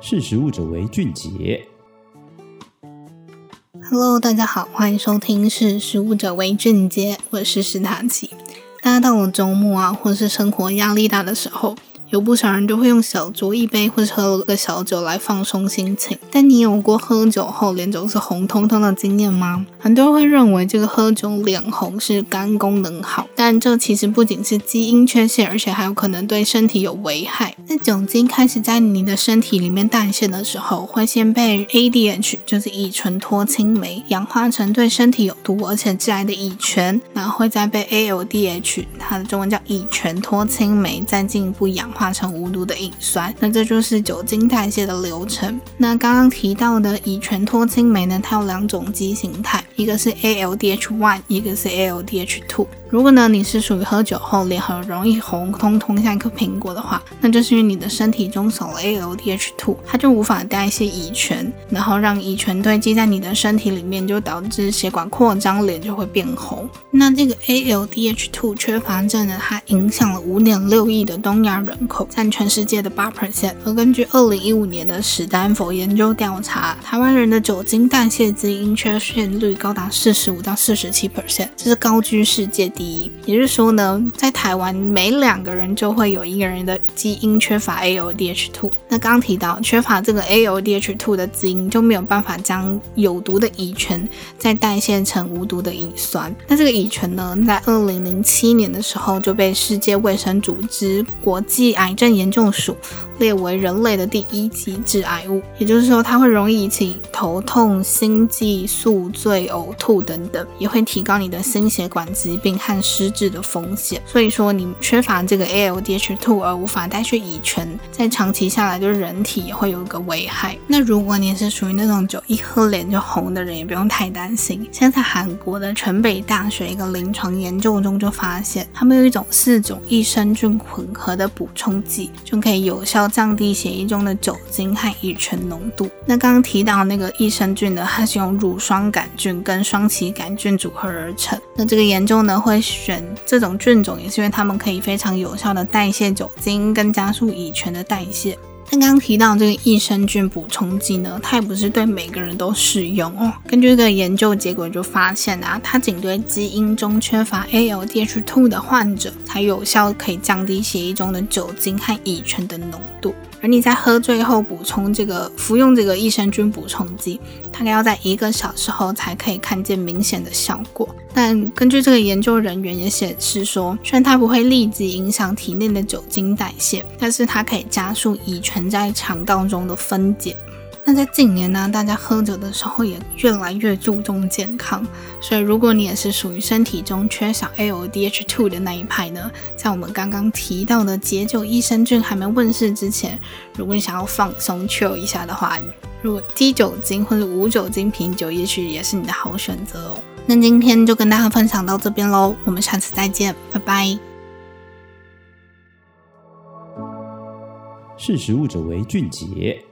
识时务者为俊杰。Hello，大家好，欢迎收听《识时务者为俊杰》，我是史塔奇。大家到了周末啊，或是生活压力大的时候，有不少人都会用小酌一杯，或者喝个小酒来放松心情。但你有过喝酒后脸总是红彤彤的经验吗？很多人会认为这个喝酒脸红是肝功能好，但这其实不仅是基因缺陷，而且还有可能对身体有危害。那酒精开始在你的身体里面代谢的时候，会先被 ADH，就是乙醇脱氢酶，氧化成对身体有毒而且致癌的乙醛，然后会再被 ALDH，它的中文叫乙醛脱氢酶，再进一步氧化。化成无毒的乙酸，那这就是酒精代谢的流程。那刚刚提到的乙醛脱氢酶呢，它有两种基型态，一个是 ALDH1，一个是 ALDH2。如果呢，你是属于喝酒后脸很容易红彤彤像一颗苹果的话，那就是因为你的身体中少了 ALDH2，它就无法代谢乙醛，然后让乙醛堆积在你的身体里面，就导致血管扩张，脸就会变红。那这个 ALDH2 缺乏症呢，它影响了五点六亿的东亚人口，占全世界的八 percent。而根据二零一五年的史丹佛研究调查，台湾人的酒精代谢基因缺陷率高达四十五到四十七 percent，这是高居世界。第一，也就是说呢，在台湾每两个人就会有一个人的基因缺乏 ALDH2。那刚提到缺乏这个 ALDH2 的基因，就没有办法将有毒的乙醛再代谢成无毒的乙酸。那这个乙醛呢，在二零零七年的时候就被世界卫生组织国际癌症严重属列为人类的第一级致癌物。也就是说，它会容易引起头痛、心悸、宿醉、呕吐等等，也会提高你的心血管疾病。和失智的风险，所以说你缺乏这个 ALDH2 而无法代谢乙醛，在长期下来对人体也会有一个危害。那如果你是属于那种酒一喝脸就红的人，也不用太担心。现在韩国的全北大学一个临床研究中就发现，他们有一种四种益生菌混合的补充剂，就可以有效降低血液中的酒精和乙醇浓度。那刚刚提到那个益生菌呢，它是用乳双杆菌跟双歧杆菌组合而成。那这个研究呢会。选这种菌种也是因为它们可以非常有效的代谢酒精，跟加速乙醛的代谢。但刚刚提到这个益生菌补充剂呢，它也不是对每个人都适用哦。根据这个研究结果就发现啊，它仅对基因中缺乏 ALDH2 的患者才有效，可以降低血液中的酒精和乙醇的浓度。而你在喝醉后补充这个服用这个益生菌补充剂，大概要在一个小时后才可以看见明显的效果。但根据这个研究人员也显示说，虽然它不会立即影响体内的酒精代谢，但是它可以加速乙醇在肠道中的分解。那在近年呢，大家喝酒的时候也越来越注重健康，所以如果你也是属于身体中缺少 ALDH2 的那一派呢，在我们刚刚提到的解酒益生菌还没问世之前，如果你想要放松 chill 一下的话，如果低酒精或者无酒精啤酒，也许也是你的好选择哦。那今天就跟大家分享到这边喽，我们下次再见，拜拜。识食物者为俊杰。